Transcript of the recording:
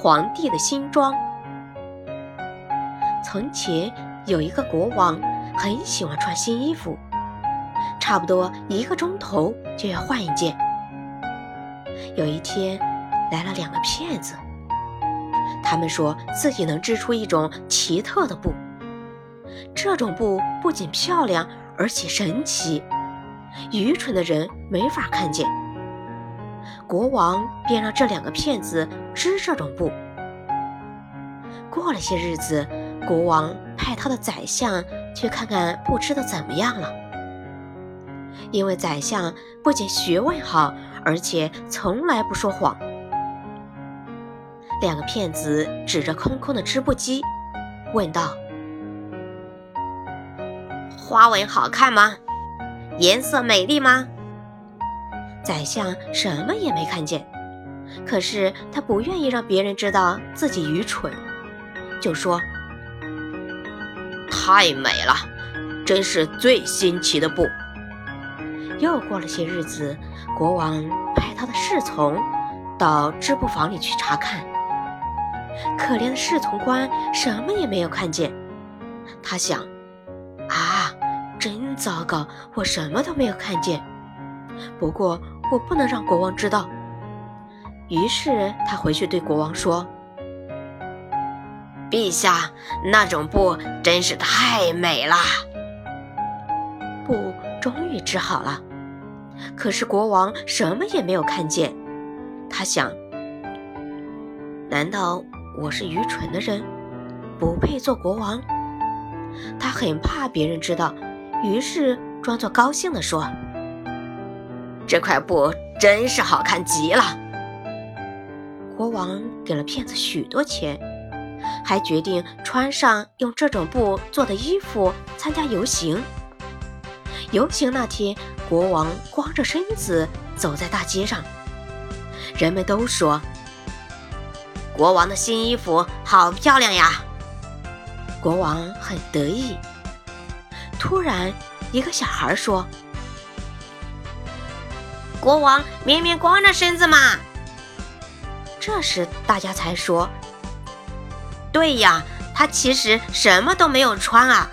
皇帝的新装。从前有一个国王，很喜欢穿新衣服，差不多一个钟头就要换一件。有一天，来了两个骗子，他们说自己能织出一种奇特的布，这种布不仅漂亮，而且神奇，愚蠢的人没法看见。国王便让这两个骗子织这种布。过了些日子，国王派他的宰相去看看布织的怎么样了。因为宰相不仅学问好，而且从来不说谎。两个骗子指着空空的织布机，问道：“花纹好看吗？颜色美丽吗？”宰相什么也没看见，可是他不愿意让别人知道自己愚蠢，就说：“太美了，真是最新奇的布。”又过了些日子，国王派他的侍从到织布房里去查看，可怜的侍从官什么也没有看见。他想：“啊，真糟糕，我什么都没有看见。”不过。我不能让国王知道。于是他回去对国王说：“陛下，那种布真是太美了。”布终于织好了，可是国王什么也没有看见。他想：“难道我是愚蠢的人，不配做国王？”他很怕别人知道，于是装作高兴地说。这块布真是好看极了。国王给了骗子许多钱，还决定穿上用这种布做的衣服参加游行。游行那天，国王光着身子走在大街上，人们都说：“国王的新衣服好漂亮呀！”国王很得意。突然，一个小孩说。国王明明光着身子嘛！这时大家才说：“对呀，他其实什么都没有穿啊。”